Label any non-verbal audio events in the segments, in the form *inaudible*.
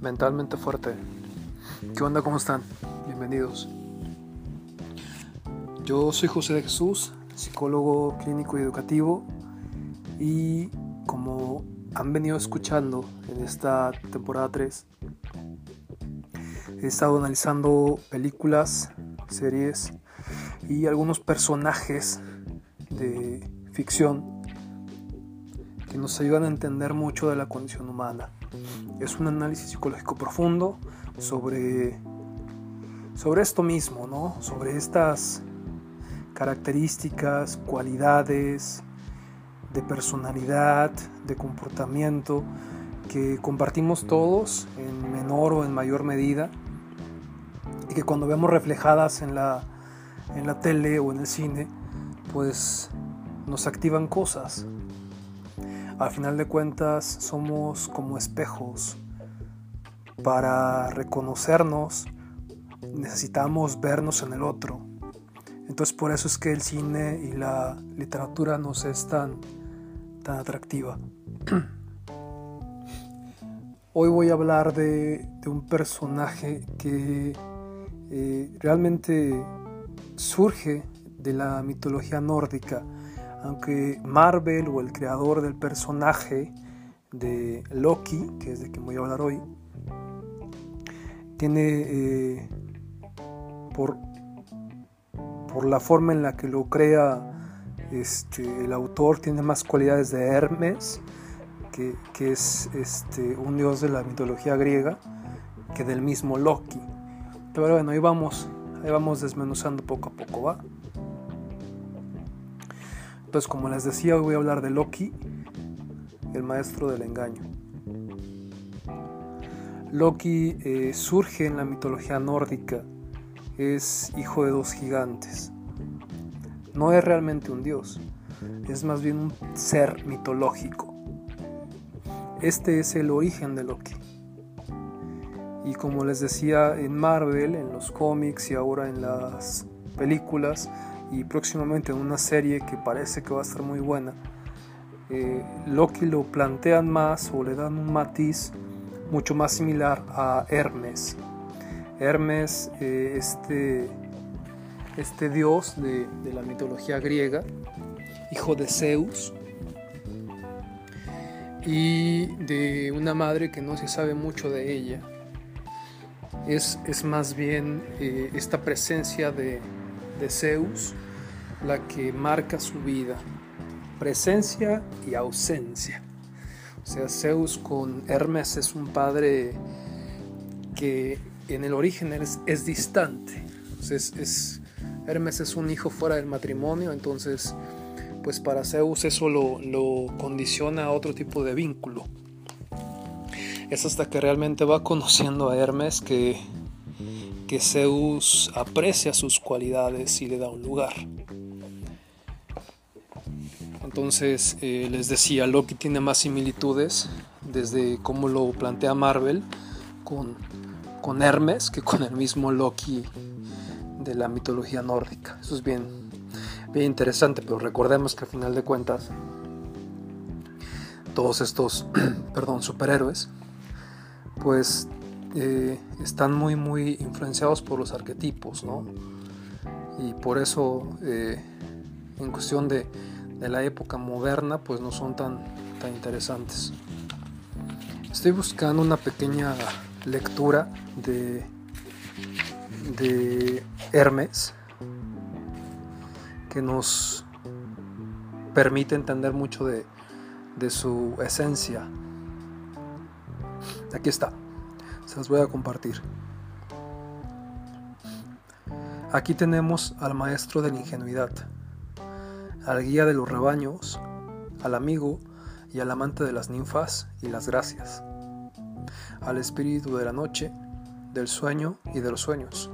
mentalmente fuerte. ¿Qué onda? ¿Cómo están? Bienvenidos. Yo soy José de Jesús, psicólogo clínico y educativo y como han venido escuchando en esta temporada 3, he estado analizando películas, series y algunos personajes de ficción que nos ayudan a entender mucho de la condición humana. Es un análisis psicológico profundo sobre, sobre esto mismo, ¿no? sobre estas características, cualidades de personalidad, de comportamiento que compartimos todos en menor o en mayor medida y que cuando vemos reflejadas en la, en la tele o en el cine, pues nos activan cosas, al final de cuentas somos como espejos. Para reconocernos necesitamos vernos en el otro. Entonces por eso es que el cine y la literatura nos es tan, tan atractiva. *clears throat* Hoy voy a hablar de, un personaje que eh, realmente surge de la mitología nórdica aunque Marvel o el creador del personaje de Loki, que es de quien voy a hablar hoy, tiene eh, por, por la forma en la que lo crea este, el autor, tiene más cualidades de Hermes, que, es este, un dios de la mitología griega, que del mismo Loki. Pero bueno, ahí vamos, ahí vamos desmenuzando poco a poco, ¿va? Entonces, como les decía, hoy voy a hablar de Loki, el maestro del engaño. Loki eh, surge en la mitología nórdica, es hijo de dos gigantes. No es realmente un dios, es más bien un ser mitológico. Este es el origen de Loki. Y como les decía en Marvel, en los cómics y ahora en las películas, y próximamente en una serie que parece que va a estar muy buena, eh, Loki lo plantean más o le dan un matiz mucho más similar a Hermes. Hermes, eh, este, este dios de, la mitología griega, hijo de Zeus, y de una madre que no se sabe mucho de ella. Es, es más bien eh, esta presencia de, de Zeus la que marca su vida, presencia y ausencia. O sea, Zeus con Hermes es un padre que en el origen es, es distante. es, Hermes es un hijo fuera del matrimonio, entonces pues para Zeus eso lo, lo condiciona a otro tipo de vínculo. Es hasta que realmente va conociendo a Hermes que que Zeus aprecia sus cualidades y le da un lugar. Entonces eh, les decía, Loki tiene más similitudes desde cómo lo plantea Marvel con, con Hermes que con el mismo Loki de la mitología nórdica. Eso es bien, bien interesante, pero recordemos que al final de cuentas todos estos *clears throat* perdón, superhéroes pues eh, están muy muy influenciados por los arquetipos, ¿no? Y por eso eh, en cuestión de, de, la época moderna pues no son tan, tan interesantes. Estoy buscando una pequeña lectura de, de Hermes que nos permite entender mucho de, de su esencia. Aquí está se las voy a compartir. Aquí tenemos al maestro de la ingenuidad, al guía de los rebaños, al amigo y al amante de las ninfas y las gracias, al espíritu de la noche, del sueño y de los sueños.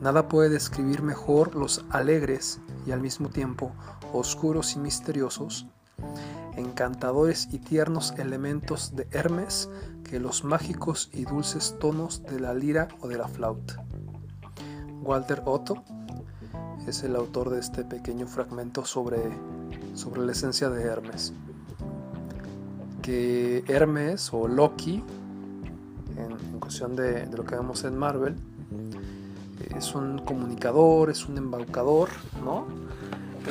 Nada puede describir mejor los alegres y al mismo tiempo oscuros y misteriosos, encantadores y tiernos elementos de Hermes que los mágicos y dulces tonos de la lira o de la flauta. Walter Otto es el autor de este pequeño fragmento sobre, sobre la esencia de Hermes. Que Hermes o Loki en, cuestión de, lo que vemos en Marvel. Es un comunicador, es un embaucador, ¿no?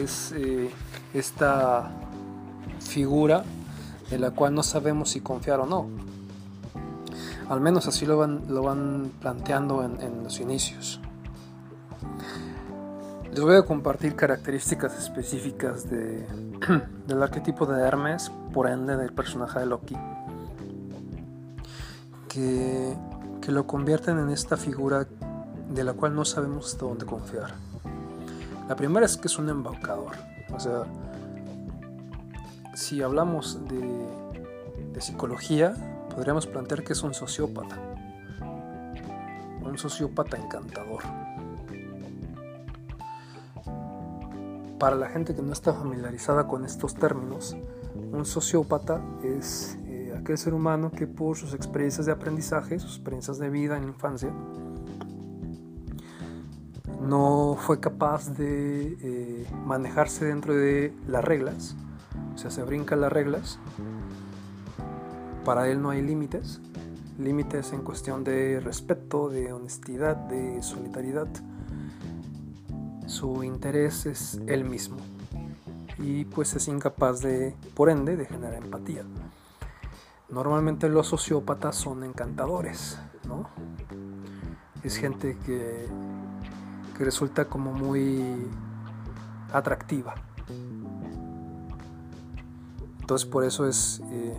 Es eh, esta figura de la cual no sabemos si confiar o no. Al menos así lo van, lo van planteando en, los inicios. Les voy a compartir características específicas de, *clears throat* del arquetipo de Hermes, por ende del personaje de Loki, que, que lo convierten en esta figura de la cual no sabemos hasta dónde confiar. La primera es que es un embaucador. O sea, si hablamos de, psicología, podríamos plantear que es un sociópata. Un sociópata encantador. Para la gente que no está familiarizada con estos términos, un sociópata es eh, aquel ser humano que por sus experiencias de aprendizaje, sus experiencias de vida en la infancia, no fue capaz de eh, manejarse dentro de las reglas, o sea, se brinca las reglas para él no hay límites, límites en cuestión de respeto, de honestidad, de solidaridad. Su interés es él mismo y pues es incapaz de, por ende, de generar empatía. Normalmente los sociópatas son encantadores, ¿no? Es gente que, que resulta como muy atractiva. Entonces por eso es eh,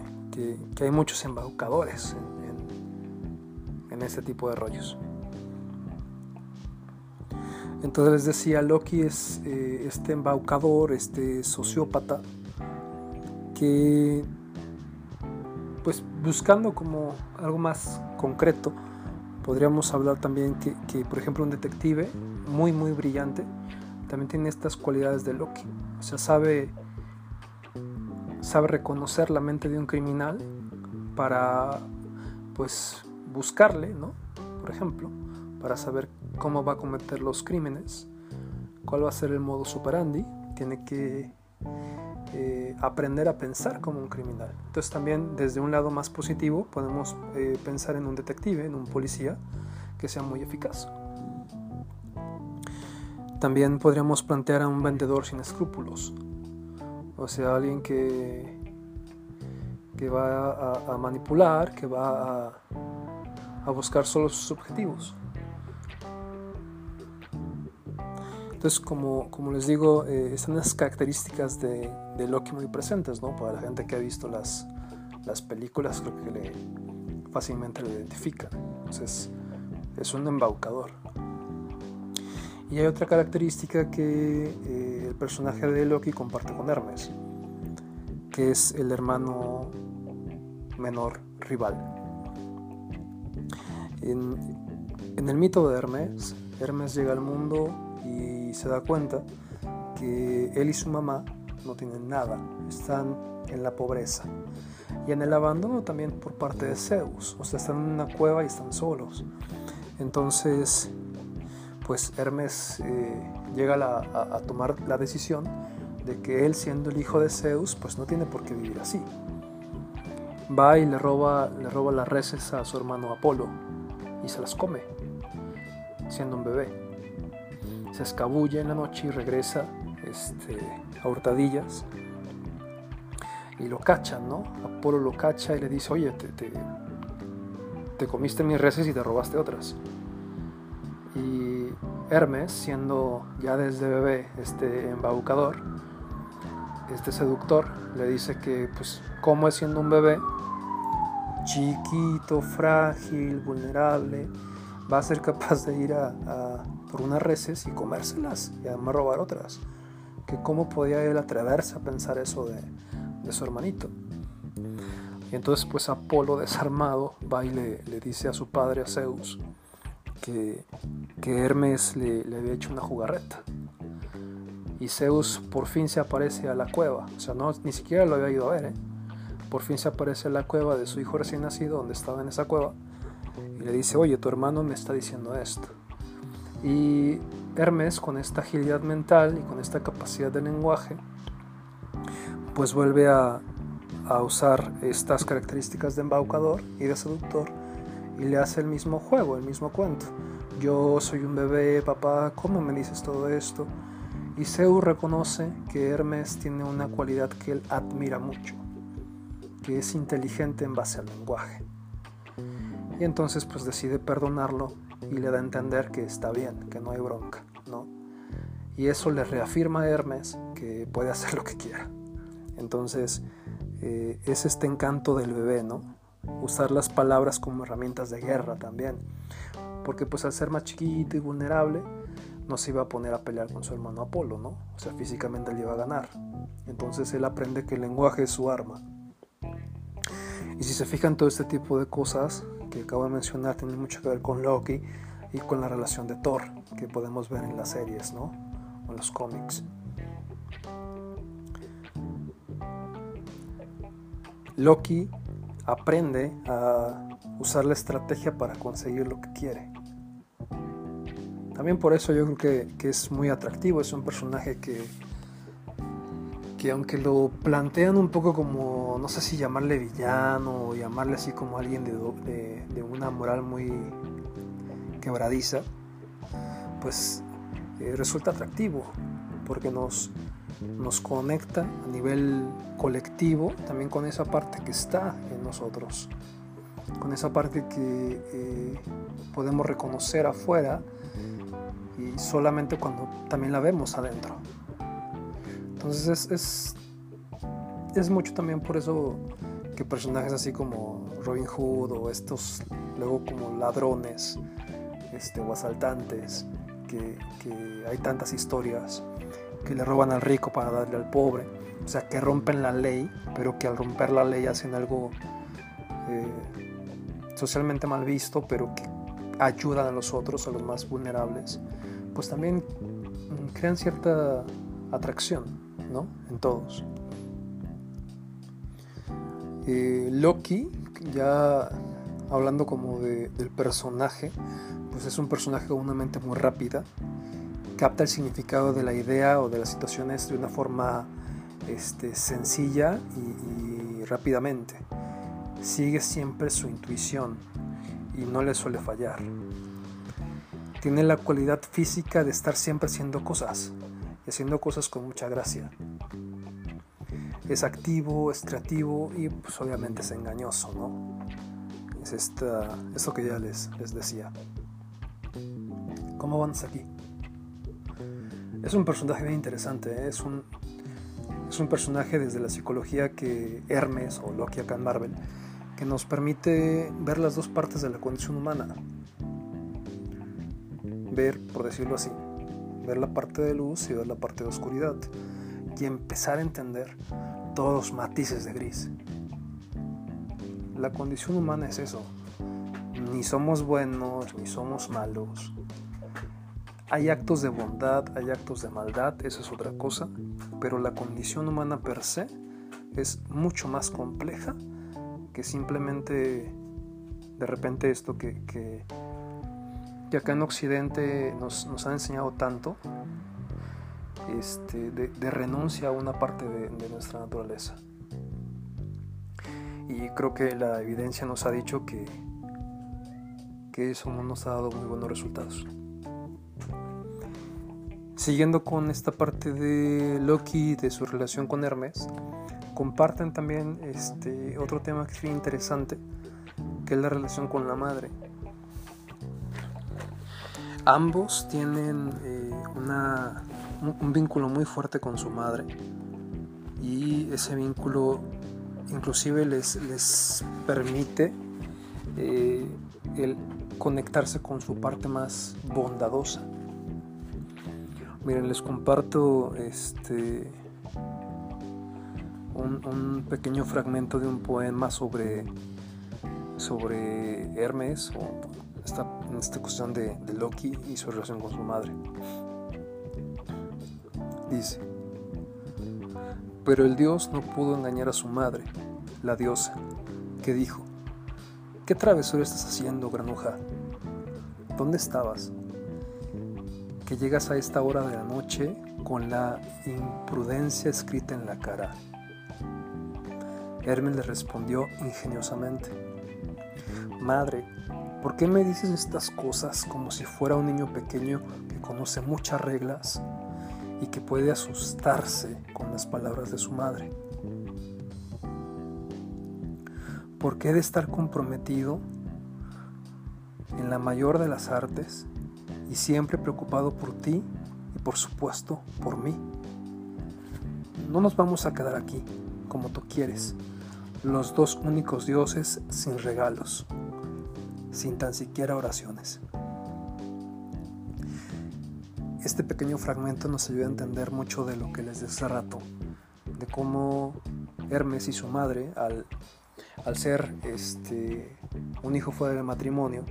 que, hay muchos embaucadores en, este tipo de rollos. Entonces les decía, Loki es eh, este embaucador, este sociópata, que pues buscando como algo más concreto, podríamos hablar también que, que, por ejemplo un detective muy muy brillante también tiene estas cualidades de Loki. O sea, sabe sabe reconocer la mente de un criminal para pues buscarle, ¿no? Por ejemplo, para saber cómo va a cometer los crímenes, cuál va a ser el modo superandi, tiene que eh, aprender a pensar como un criminal. Entonces también desde un lado más positivo podemos eh, pensar en un detective, en un policía que sea muy eficaz. También podríamos plantear a un vendedor sin escrúpulos, o sea, alguien que, que va a, manipular, que va a, buscar solo sus objetivos. Entonces, como, les digo, eh, están las características de, Loki muy presentes, ¿no? Para la gente que ha visto las, las películas, creo que le, fácilmente lo identifican. Entonces, es un embaucador. Y hay otra característica que eh, el personaje de Loki comparte con Hermes, que es el hermano menor rival. En, el mito de Hermes, Hermes llega al mundo y se da cuenta que él y su mamá no tienen nada, están en la pobreza y en el abandono también por parte de Zeus, o sea, están en una cueva y están solos. Entonces pues Hermes eh, llega a, tomar la decisión de que él siendo el hijo de Zeus, pues no tiene por qué vivir así. Va y le roba, le roba las reses a su hermano Apolo y se las come, siendo un bebé. Se escabulle en la noche y regresa este, a hurtadillas y lo cachan, ¿no? Apolo lo cacha y le dice, oye, te, te, te comiste mis reses y te robaste otras. Hermes, siendo ya desde bebé este embaucador, este seductor, le dice que pues como es siendo un bebé, chiquito, frágil, vulnerable, va a ser capaz de ir a, por unas reses y comérselas y además robar otras. Que cómo podía él atreverse a pensar eso de, su hermanito. Y entonces pues Apolo desarmado va y le dice a su padre, a Zeus, que, Hermes le, había hecho una jugarreta. Y Zeus por fin se aparece a la cueva, o sea, no, ni siquiera lo había ido a ver, ¿eh? por fin se aparece a la cueva de su hijo recién nacido, donde estaba en esa cueva, y le dice, oye, tu hermano me está diciendo esto. Y Hermes, con esta agilidad mental y con esta capacidad de lenguaje, pues vuelve a, a usar estas características de embaucador y de seductor y le hace el mismo juego, el mismo cuento. Yo soy un bebé, papá, ¿cómo me dices todo esto? Y Zeus reconoce que Hermes tiene una cualidad que él admira mucho, que es inteligente en base al lenguaje. Y entonces pues decide perdonarlo y le da a entender que está bien, que no hay bronca, ¿no? Y eso le reafirma a Hermes que puede hacer lo que quiera. Entonces eh, es este encanto del bebé, ¿no? Usar las palabras como herramientas de guerra también. Porque pues al ser más chiquito y vulnerable, no se iba a poner a pelear con su hermano Apolo, ¿no? O sea, físicamente él iba a ganar. Entonces él aprende que el lenguaje es su arma. Y si se fijan todo este tipo de cosas que acabo de mencionar, tienen mucho que ver con Loki y con la relación de Thor, que podemos ver en las series, ¿no? O en los cómics. Loki aprende a usar la estrategia para conseguir lo que quiere. También por eso yo creo que, es muy atractivo, es un personaje que, que aunque lo plantean un poco como, no sé si llamarle villano o llamarle así como alguien de, de, una moral muy quebradiza, pues eh, resulta atractivo porque nos, nos conecta a nivel colectivo también con esa parte que está en nosotros, con esa parte que eh, podemos reconocer afuera y solamente cuando también la vemos adentro. Entonces es, es, mucho también por eso que personajes así como Robin Hood o estos luego como ladrones este, o asaltantes, que, que hay tantas historias que le roban al rico para darle al pobre, o sea, que rompen la ley, pero que al romper la ley hacen algo eh, socialmente mal visto, pero que ayudan a los otros, a los más vulnerables pues también mm, crean cierta atracción, ¿no? En todos. Eh, Loki, ya hablando como del personaje, pues es un personaje con una mente muy rápida, capta el significado de la idea o de las situaciones de una forma este, sencilla y rápidamente. Sigue siempre su intuición y no le suele fallar. Tiene la cualidad física de estar siempre haciendo cosas y haciendo cosas con mucha gracia. Es activo, es creativo y pues obviamente es engañoso, ¿no? Es esta, esto que ya les, les decía. ¿Cómo van aquí? Es un personaje bien interesante, ¿eh? es, un, es un personaje desde la psicología que Hermes o Loki acá en Marvel, que nos permite ver las dos partes de la condición humana ver, por decirlo así, ver la parte de luz y ver la parte de oscuridad y empezar a entender todos los matices de gris. La condición humana es eso. Ni somos buenos, ni somos malos. Hay actos de bondad, hay actos de maldad, eso es otra cosa, pero la condición humana per se es mucho más compleja que simplemente de repente esto que, que acá en Occidente nos, nos han enseñado tanto este, de, renuncia a una parte de, nuestra naturaleza. Y creo que la evidencia nos ha dicho que, que eso no nos ha dado muy buenos resultados. Siguiendo con esta parte de Loki, de su relación con Hermes, comparten también este, otro tema que es interesante, que es la relación con la madre. Ambos tienen eh, un, vínculo muy fuerte con su madre y ese vínculo inclusive les, permite eh, conectarse con su parte más bondadosa. Miren, les comparto este un, pequeño fragmento de un poema sobre, sobre Hermes o esta, esta cuestión de, de Loki y su relación con su madre. Dice, pero el dios no pudo engañar a su madre, la diosa, que dijo, ¿qué travesura estás haciendo, granuja? ¿Dónde estabas? Que llegas a esta hora de la noche con la imprudencia escrita en la cara. Hermes le respondió ingeniosamente, Madre, ¿Por qué me dices estas cosas como si fuera un niño pequeño que conoce muchas reglas y que puede asustarse con las palabras de su madre? ¿Por qué de estar comprometido en la mayor de las artes y siempre preocupado por ti y por supuesto por mí? No nos vamos a quedar aquí, como tú quieres, los dos únicos dioses sin regalos sin tan siquiera oraciones. Este pequeño fragmento nos ayuda a entender mucho de lo que les decía rato, de cómo Hermes y su madre, al, al ser este, un hijo fuera del matrimonio,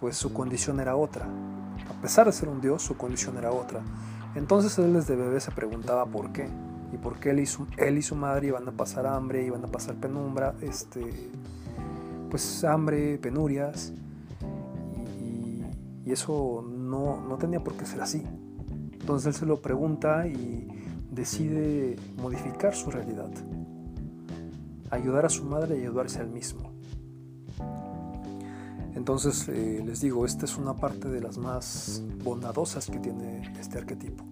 pues su condición era otra. A pesar de ser un dios, su condición era otra. Entonces él desde bebé se preguntaba por qué. Y por qué él y su, y madre iban a pasar hambre, iban a pasar penumbra, este, pues hambre, penurias, y, eso no, no tenía por qué ser así. Entonces él se lo pregunta y decide modificar su realidad, ayudar a su madre y ayudarse al mismo. Entonces eh, les digo, esta es una parte de las más bondadosas que tiene este arquetipo.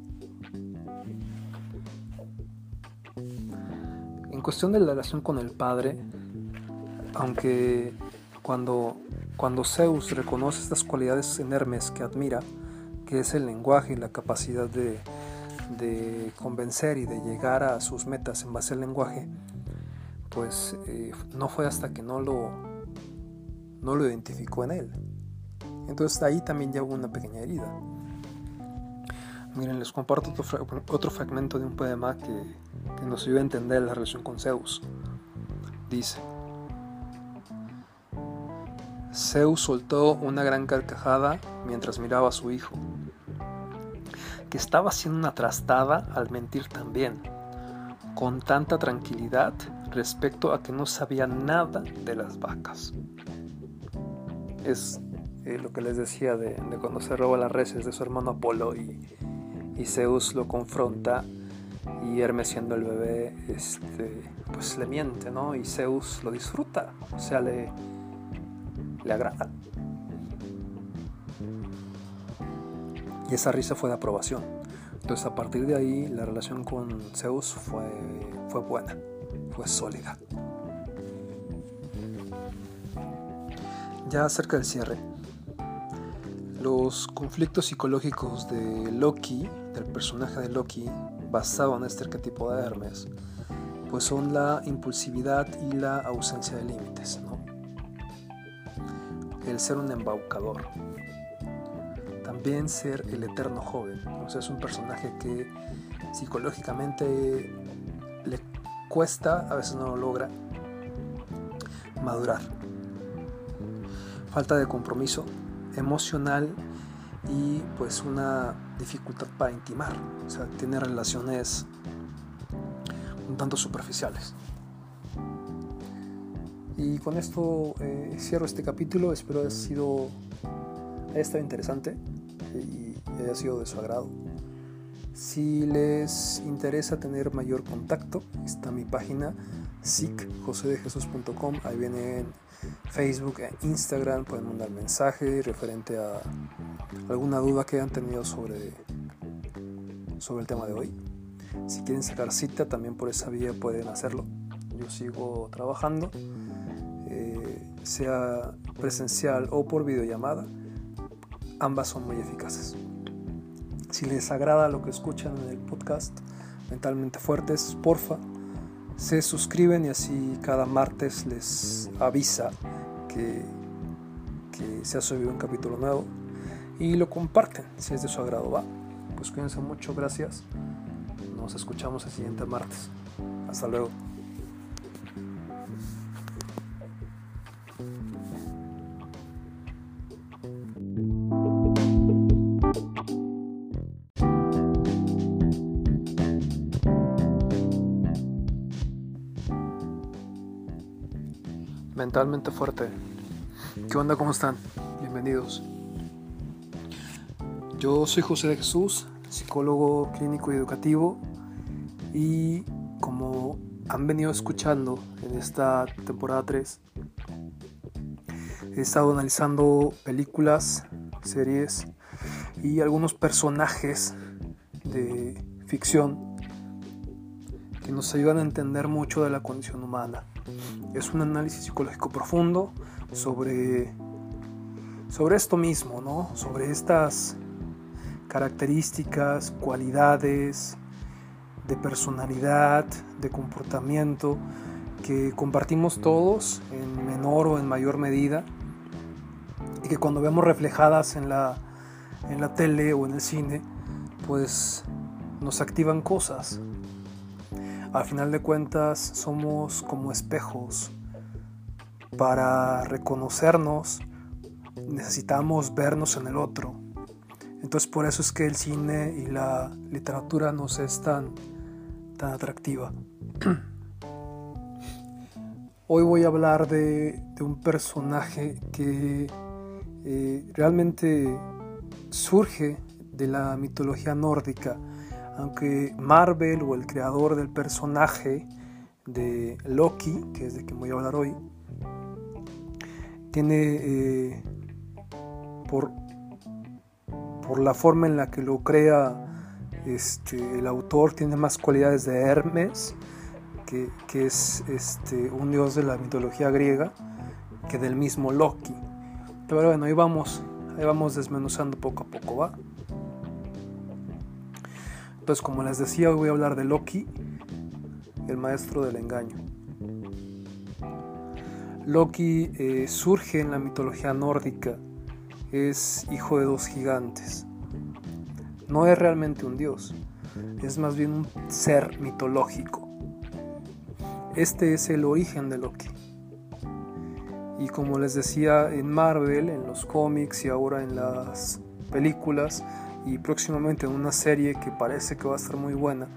En cuestión de la relación con el padre, aunque cuando, cuando Zeus reconoce estas cualidades en Hermes que admira, que es el lenguaje y la capacidad de, convencer y de llegar a sus metas en base al lenguaje, pues eh, no fue hasta que no lo, no lo identificó en él. Entonces ahí también ya hubo una pequeña herida. Miren, les comparto otro, fragmento de un poema que, nos ayuda a entender la relación con Zeus. Dice, Zeus soltó una gran carcajada mientras miraba a su hijo, que estaba haciendo una trastada al mentir también, con tanta tranquilidad respecto a que no sabía nada de las vacas. Es eh, lo que les decía de, cuando se roba las reses de su hermano Apolo y, Zeus lo confronta y Hermes siendo el bebé este, pues le miente, ¿no? Y Zeus lo disfruta, o sea, le, le agrada. Y esa risa fue de aprobación. Entonces a partir de ahí la relación con Zeus fue, fue buena, fue sólida. Ya cerca del cierre, los conflictos psicológicos de Loki, del personaje de Loki, basado en este arquetipo de Hermes, pues son la impulsividad y la ausencia de límites. ¿no? el ser un embaucador. También ser el eterno joven. O sea, es un personaje que psicológicamente le cuesta, a veces no lo logra, madurar. Falta de compromiso emocional y pues una dificultad para intimar. O sea, tiene relaciones un tanto superficiales. Y con esto eh, cierro este capítulo. Espero haya sido haya estado interesante y haya sido de su agrado. Si les interesa tener mayor contacto, está mi página sicjosedejesus.com. Ahí vienen Facebook e Instagram. Pueden mandar mensaje referente a alguna duda que hayan tenido sobre, sobre el tema de hoy. Si quieren sacar cita, también por esa vía pueden hacerlo. Yo sigo trabajando sea presencial o por videollamada, ambas son muy eficaces. Si les agrada lo que escuchan en el podcast Mentalmente Fuertes, porfa, se suscriben y así cada martes les avisa que, se ha subido un capítulo nuevo y lo comparten si es de su agrado. Va, pues cuídense mucho, gracias. Nos escuchamos el siguiente martes. Hasta luego. Mentalmente fuerte. ¿Qué onda? ¿Cómo están? Bienvenidos. Yo soy José de Jesús, psicólogo clínico y educativo y como han venido escuchando en esta temporada 3, He estado analizando películas, series y algunos personajes de ficción que nos ayudan a entender mucho de la condición humana. Es un análisis psicológico profundo sobre, sobre esto mismo, ¿no? sobre estas características, cualidades de personalidad, de comportamiento que compartimos todos en menor o en mayor medida y que cuando vemos reflejadas en la, en la tele o en el cine, pues nos activan cosas. Al final de cuentas somos como espejos. Para reconocernos necesitamos vernos en el otro. Entonces por eso es que el cine y la literatura nos es tan, tan atractiva. *clears throat* Hoy voy a hablar de, un personaje que eh, realmente surge de la mitología nórdica, aunque Marvel o el creador del personaje de Loki, que es de quien voy a hablar hoy, tiene eh, por, por la forma en la que lo crea este, el autor, tiene más cualidades de Hermes, que, que es este, un dios de la mitología griega, que del mismo Loki. Pero bueno, ahí vamos, ahí vamos desmenuzando poco a poco, ¿va? Pues como les decía, hoy voy a hablar de Loki, el maestro del engaño. Loki eh, surge en la mitología nórdica, es hijo de dos gigantes. No es realmente un dios, es más bien un ser mitológico. Este es el origen de Loki. Y como les decía en Marvel, en los cómics y ahora en las películas, y próximamente en una serie que parece que va a estar muy buena,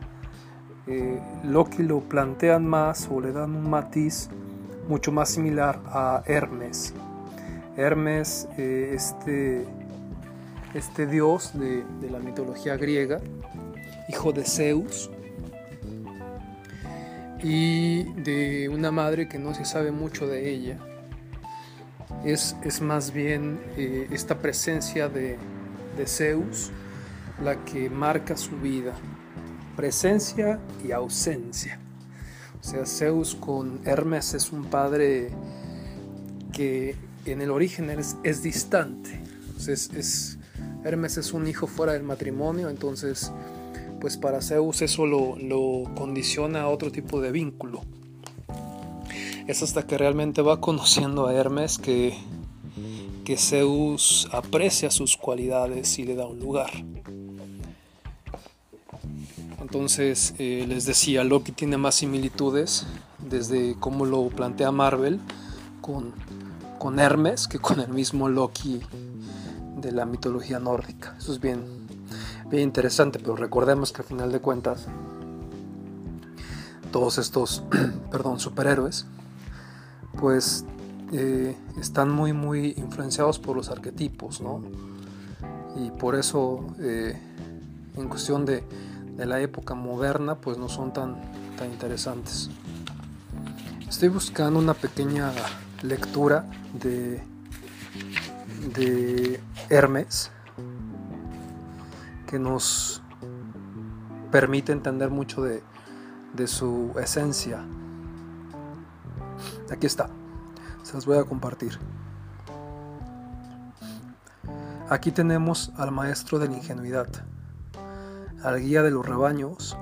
eh, Loki lo plantean más o le dan un matiz mucho más similar a Hermes. Hermes, eh, este, este dios de, de la mitología griega, hijo de Zeus, y de una madre que no se sabe mucho de ella. Es, es más bien eh, esta presencia de, de Zeus la que marca su vida. Presencia y ausencia. O sea, Zeus con Hermes es un padre que en el origen es, distante. es, Hermes es un hijo fuera del matrimonio, entonces pues para Zeus eso lo, lo condiciona a otro tipo de vínculo. Es hasta que realmente va conociendo a Hermes que que Zeus aprecia sus cualidades y le da un lugar. Entonces, eh, les decía, Loki tiene más similitudes desde cómo lo plantea Marvel con, con Hermes que con el mismo Loki de la mitología nórdica. Eso es bien, bien interesante, pero recordemos que al final de cuentas, todos estos, *clears throat* perdón, superhéroes, pues eh, están muy muy influenciados por los arquetipos, ¿no? Y por eso eh, en cuestión de, de, la época moderna pues no son tan, tan interesantes. Estoy buscando una pequeña lectura de, de Hermes que nos permite entender mucho de, de su esencia. Aquí está se las voy a compartir. Aquí tenemos al maestro de la ingenuidad, al guía de los rebaños,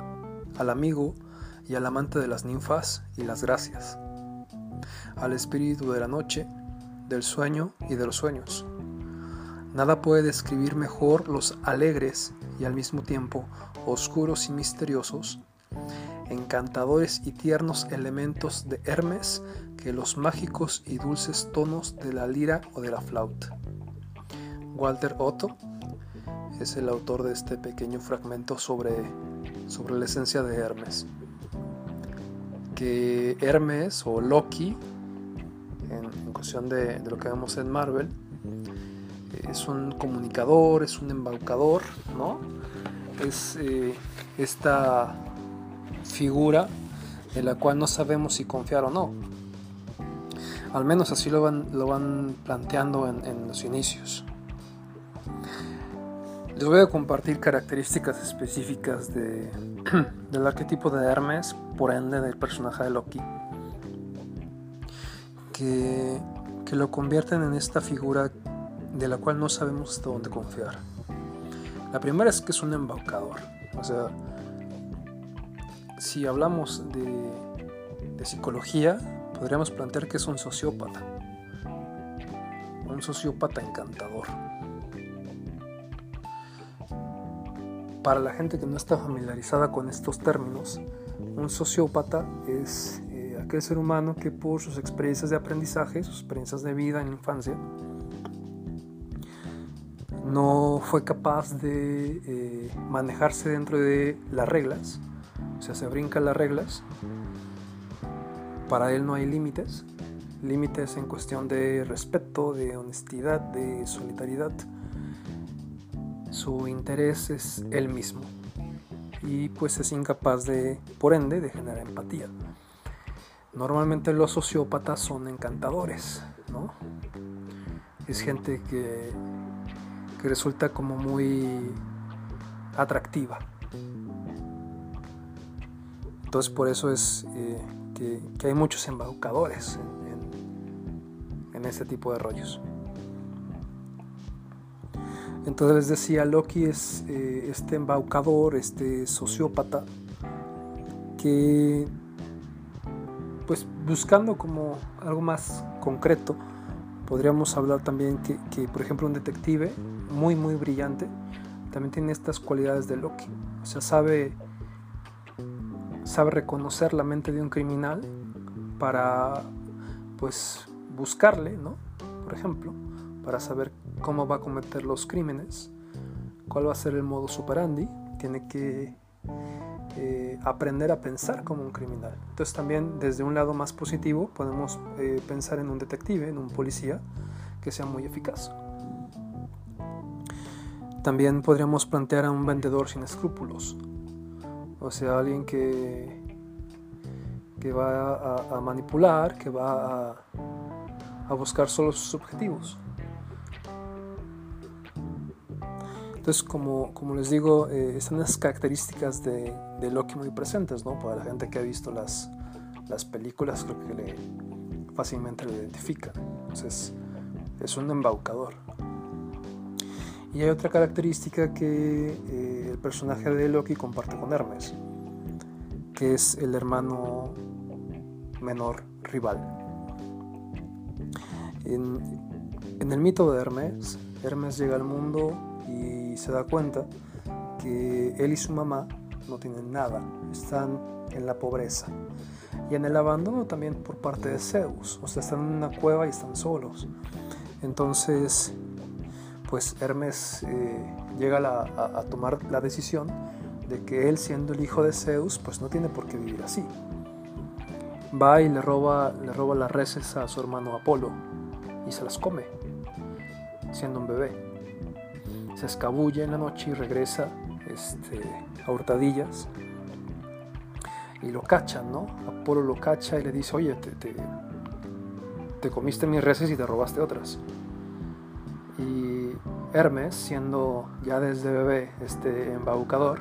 al amigo y al amante de las ninfas y las gracias, al espíritu de la noche, del sueño y de los sueños. Nada puede describir mejor los alegres y al mismo tiempo oscuros y misteriosos, encantadores y tiernos elementos de Hermes los mágicos y dulces tonos de la lira o de la flauta. Walter Otto es el autor de este pequeño fragmento sobre, sobre la esencia de Hermes. Que Hermes o Loki, en, cuestión de, lo que vemos en Marvel, es un comunicador, es un embaucador, ¿no? Es eh, esta figura de la cual no sabemos si confiar o no Al menos así lo van, lo van planteando en, los inicios. Les voy a compartir características específicas de, *clears throat* del arquetipo de Hermes, por ende del personaje de Loki, que, que lo convierten en esta figura de la cual no sabemos hasta dónde confiar. La primera es que es un embaucador. O sea, si hablamos de, de psicología, podríamos plantear que es un sociópata. Un sociópata encantador. Para la gente que no está familiarizada con estos términos, un sociópata es eh, aquel ser humano que por sus experiencias de aprendizaje, sus experiencias de vida en la infancia, no fue capaz de eh, manejarse dentro de las reglas, o sea, se brinca las reglas. Para él no hay límites, límites en cuestión de respeto, de honestidad, de solidaridad. Su interés es él mismo y pues es incapaz de, por ende, de generar empatía. Normalmente los sociópatas son encantadores, ¿no? Es gente que resulta como muy atractiva. Entonces por eso es eh, que, hay muchos embaucadores en, este tipo de rollos. Entonces les decía, Loki es eh, este embaucador, este sociópata, que pues buscando como algo más concreto, podríamos hablar también que, que por ejemplo un detective muy muy brillante, también tiene estas cualidades de Loki. O sea, sabe, sabe reconocer la mente de un criminal para pues buscarle, ¿no? Por ejemplo, para saber cómo va a cometer los crímenes, cuál va a ser el modo superandi, tiene que eh, aprender a pensar como un criminal. Entonces también desde un lado más positivo podemos eh, pensar en un detective, en un policía que sea muy eficaz. También podríamos plantear a un vendedor sin escrúpulos, o sea, alguien que, que va a, manipular, que va a, buscar solo sus objetivos. Entonces, como, como les digo, eh, están las características de, de, Loki muy presentes, ¿no? Para la gente que ha visto las, las películas, creo que le, fácilmente lo identifica. Entonces, es un embaucador. Y hay otra característica que eh, el personaje de Loki comparte con Hermes, que es el hermano menor rival. En, en el mito de Hermes, Hermes llega al mundo y se da cuenta que él y su mamá no tienen nada, están en la pobreza y en el abandono también por parte de Zeus, o sea, están en una cueva y están solos. Entonces pues Hermes eh, llega a, tomar la decisión de que él siendo el hijo de Zeus, pues no tiene por qué vivir así. Va y le roba, le roba las reses a su hermano Apolo y se las come, siendo un bebé. Se escabulle en la noche y regresa este, a hurtadillas y lo cachan, ¿no? Apolo lo cacha y le dice, oye, te, te, te comiste mis reses y te robaste otras. Y Hermes, siendo ya desde bebé este embaucador,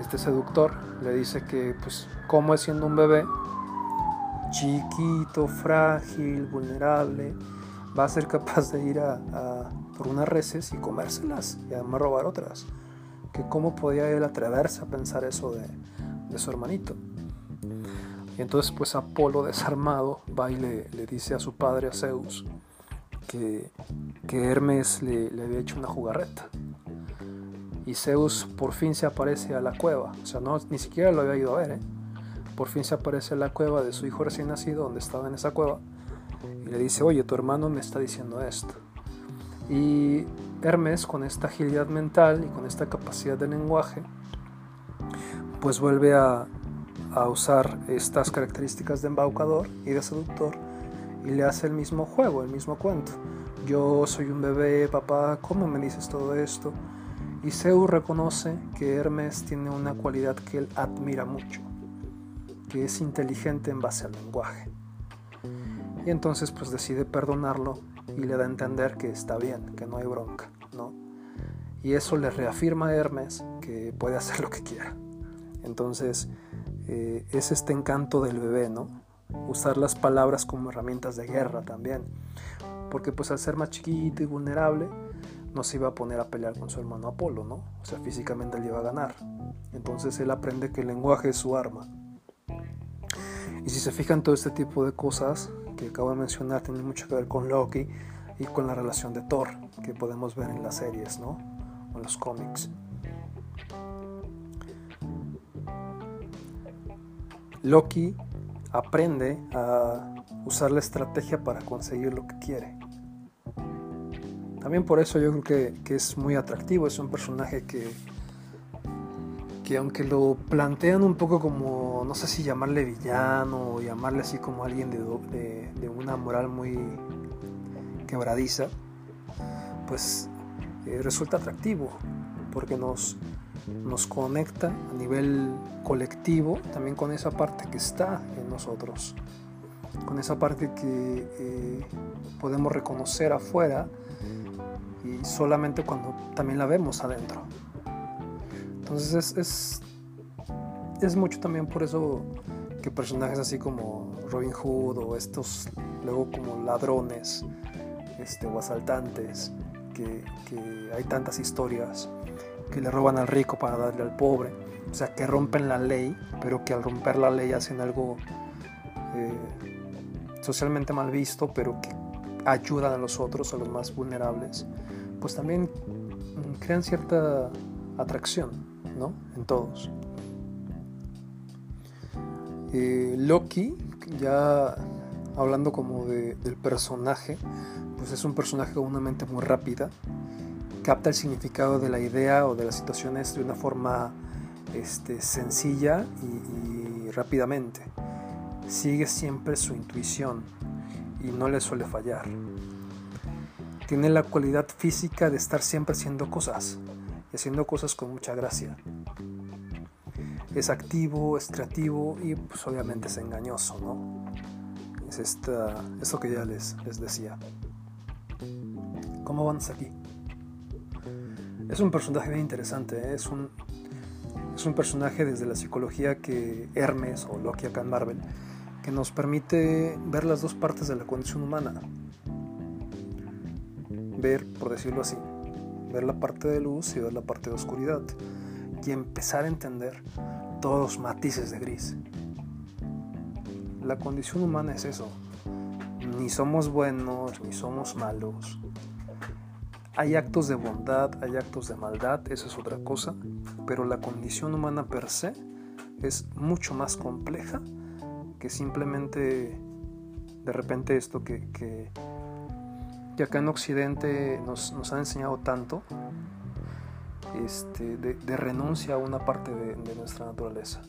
este seductor, le dice que pues como es siendo un bebé, chiquito, frágil, vulnerable, va a ser capaz de ir a, por unas reses y comérselas y además robar otras. Que cómo podía él atreverse a pensar eso de, su hermanito. Y entonces pues Apolo desarmado va y le dice a su padre, a Zeus, que, Hermes le, había hecho una jugarreta. Y Zeus por fin se aparece a la cueva, o sea, no, ni siquiera lo había ido a ver, ¿eh? por fin se aparece a la cueva de su hijo recién nacido, donde estaba en esa cueva, y le dice, oye, tu hermano me está diciendo esto. Y Hermes, con esta agilidad mental y con esta capacidad de lenguaje, pues vuelve a, a usar estas características de embaucador y de seductor y le hace el mismo juego, el mismo cuento. Yo soy un bebé, papá, ¿cómo me dices todo esto? Y Zeus reconoce que Hermes tiene una cualidad que él admira mucho, que es inteligente en base al lenguaje. Y entonces pues decide perdonarlo y le da a entender que está bien, que no hay bronca, ¿no? Y eso le reafirma a Hermes que puede hacer lo que quiera. Entonces eh, es este encanto del bebé, ¿no? Usar las palabras como herramientas de guerra también. Porque pues al ser más chiquito y vulnerable, no se iba a poner a pelear con su hermano Apolo, ¿no? O sea, físicamente él iba a ganar. Entonces él aprende que el lenguaje es su arma. Y si se fijan todo este tipo de cosas que acabo de mencionar, tienen mucho que ver con Loki y con la relación de Thor, que podemos ver en las series, ¿no? O en los cómics. Loki aprende a usar la estrategia para conseguir lo que quiere. También por eso yo creo que, es muy atractivo, es un personaje que, que aunque lo plantean un poco como, no sé si llamarle villano o llamarle así como alguien de, de, una moral muy quebradiza, pues eh, resulta atractivo porque nos, nos conecta a nivel colectivo también con esa parte que está en nosotros, con esa parte que eh, podemos reconocer afuera y solamente cuando también la vemos adentro. Entonces es, es, mucho también por eso que personajes así como Robin Hood o estos luego como ladrones este, o asaltantes, que hay tantas historias que le roban al rico para darle al pobre. O sea, que rompen la ley, pero que al romper la ley hacen algo eh, socialmente mal visto, pero que ayudan a los otros, a los más vulnerables. Pues también mm, crean cierta atracción, ¿no? En todos. Eh, Loki, ya hablando como del personaje, pues es un personaje con una mente muy rápida, capta el significado de la idea o de las situaciones de una forma este, sencilla y, rápidamente. Sigue siempre su intuición y no le suele fallar. Tiene la cualidad física de estar siempre haciendo cosas y haciendo cosas con mucha gracia. Es activo, es creativo y pues obviamente es engañoso, ¿no? Es esta, esto que ya les, les decía. ¿Cómo vamos aquí? Es un personaje bien interesante, ¿eh? es, un, es un personaje desde la psicología que Hermes o Loki acá en Marvel, que nos permite ver las dos partes de la condición humana. Ver, por decirlo así, ver la parte de luz y ver la parte de oscuridad. Y empezar a entender todos los matices de gris. La condición humana es eso. Ni somos buenos, ni somos malos hay actos de bondad, hay actos de maldad, eso es otra cosa, pero la condición humana per se es mucho más compleja que simplemente de repente esto que, que, acá en Occidente nos, nos han enseñado tanto este, de, renuncia a una parte de, de nuestra naturaleza.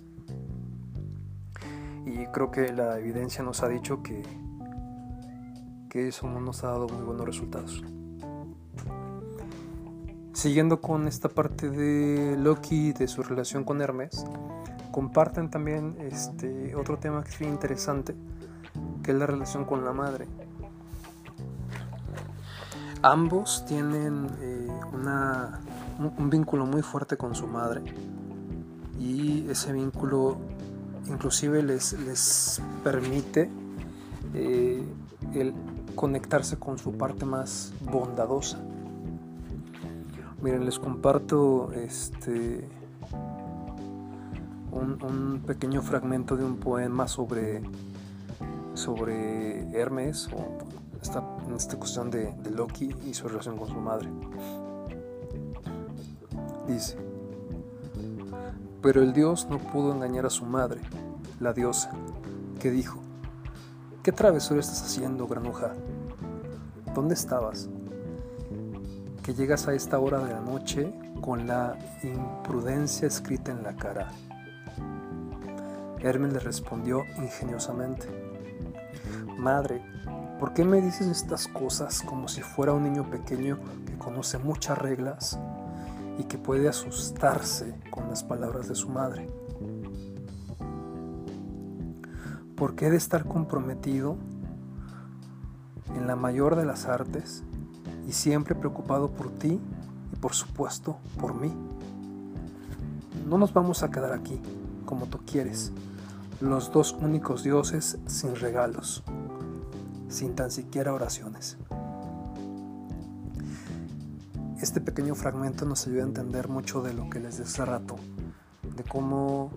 Y creo que la evidencia nos ha dicho que, que eso no nos ha dado muy buenos resultados. Siguiendo con esta parte de Loki y de su relación con Hermes, comparten también este otro tema que es interesante, que es la relación con la madre. Ambos tienen eh, un, vínculo muy fuerte con su madre y ese vínculo inclusive les, permite eh, conectarse con su parte más bondadosa Miren, les comparto este un, pequeño fragmento de un poema sobre, sobre Hermes, o esta, esta cuestión de, de Loki y su relación con su madre. Dice, pero el dios no pudo engañar a su madre, la diosa, que dijo, ¿qué travesura estás haciendo, granuja? ¿Dónde estabas? Llegas a esta hora de la noche con la imprudencia escrita en la cara. Hermes le respondió ingeniosamente, Madre, ¿por qué me dices estas cosas como si fuera un niño pequeño que conoce muchas reglas y que puede asustarse con las palabras de su madre? ¿Por qué he de estar comprometido la mayor de las artes y siempre preocupado por ti y por supuesto por mí. No nos vamos a quedar aquí, como tú quieres, los dos únicos dioses sin regalos, sin tan siquiera oraciones. Este pequeño fragmento nos ayuda a entender mucho de lo que les decía rato, de cómo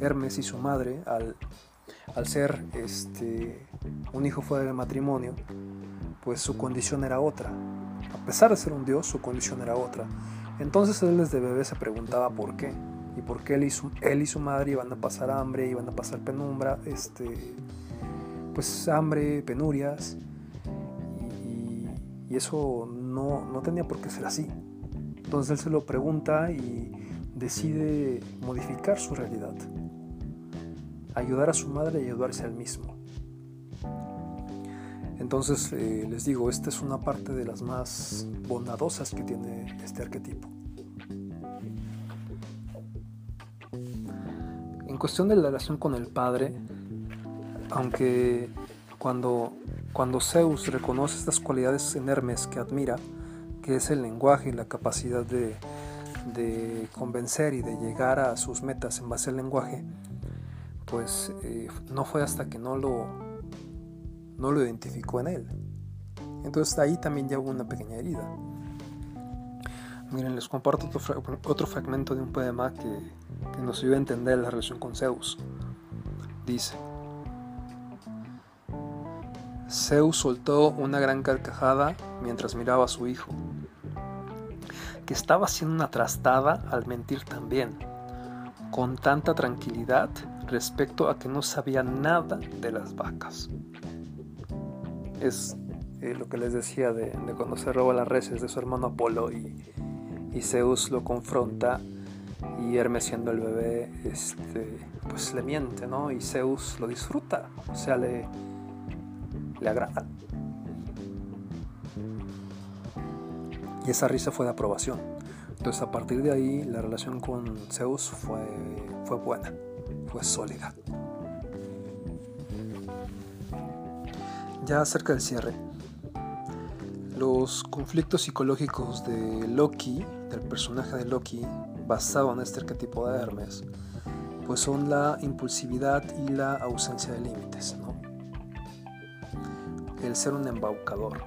Hermes y su madre, al, al ser este, un hijo fuera del matrimonio, pues su condición era otra. Pesar de ser un dios, su condición era otra. Entonces él desde bebé se preguntaba por qué y por qué él y su, él y su madre iban a pasar hambre, iban a pasar penumbra, este, pues hambre, penurias, y, y eso no, no tenía por qué ser así. Entonces él se lo pregunta y decide modificar su realidad, ayudar a su madre y ayudarse al mismo. Entonces eh, les digo, esta es una parte de las más bondadosas que tiene este arquetipo. cuestión de la relación con el padre, aunque cuando, cuando Zeus reconoce estas cualidades en Hermes que admira, que es el lenguaje y la capacidad de, de convencer y de llegar a sus metas en base al lenguaje, pues eh, no fue hasta que no lo, no lo identificó en él. Entonces ahí también ya hubo una pequeña herida. Miren, les comparto otro, fragmento de un poema que, nos ayuda a entender la relación con Zeus. Dice, Zeus soltó una gran carcajada mientras miraba a su hijo, que estaba haciendo una trastada al mentir también, con tanta tranquilidad respecto a que no sabía nada de las vacas. Es eh, lo que les decía de, de, cuando se roba las reses de su hermano Apolo y, y Zeus lo confronta y Hermes siendo el bebé este, pues le miente, ¿no? Y Zeus lo disfruta, o sea, le, le agrada. Y esa risa fue de aprobación. Entonces a partir de ahí la relación con Zeus fue, fue buena, fue sólida. Ya cerca del cierre, los conflictos psicológicos de Loki, del personaje de Loki, basado en este arquetipo de Hermes, pues son la impulsividad y la ausencia de límites, ¿no? El ser un embaucador.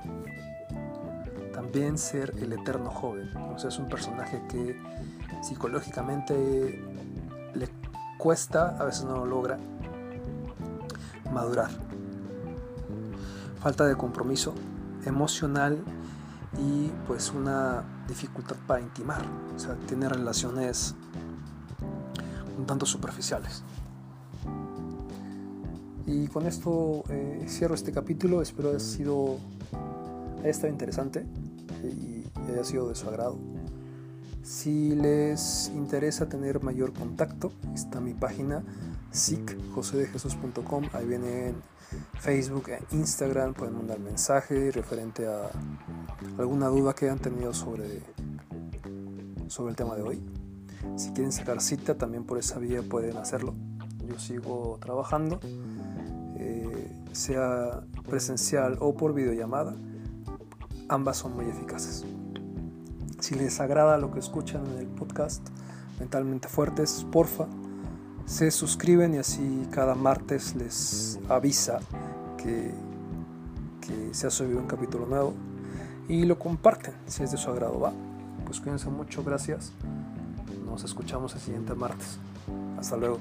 También ser el eterno joven. O sea, es un personaje que psicológicamente le cuesta, a veces no lo logra, madurar. Falta de compromiso, emocional y pues una dificultad para intimar, o sea, tiene relaciones un tanto superficiales. Y con esto eh, cierro este capítulo, espero haya sido haya estado interesante y haya sido de su agrado. Si les interesa tener mayor contacto, está mi página sicjosedejesus.com, ahí vienen Facebook e Instagram, pueden mandar mensaje referente a alguna duda que hayan tenido sobre, sobre el tema de hoy. Si quieren sacar cita, también por esa vía pueden hacerlo. Yo sigo trabajando, eh, sea presencial o por videollamada. Ambas son muy eficaces. Si les agrada lo que escuchan en el podcast Mentalmente Fuertes, porfa, se suscriben y así cada martes les avisa que, se ha subido un capítulo nuevo y lo comparten si es de su agrado. Va, pues cuídense mucho, gracias. Nos escuchamos el siguiente martes. Hasta luego.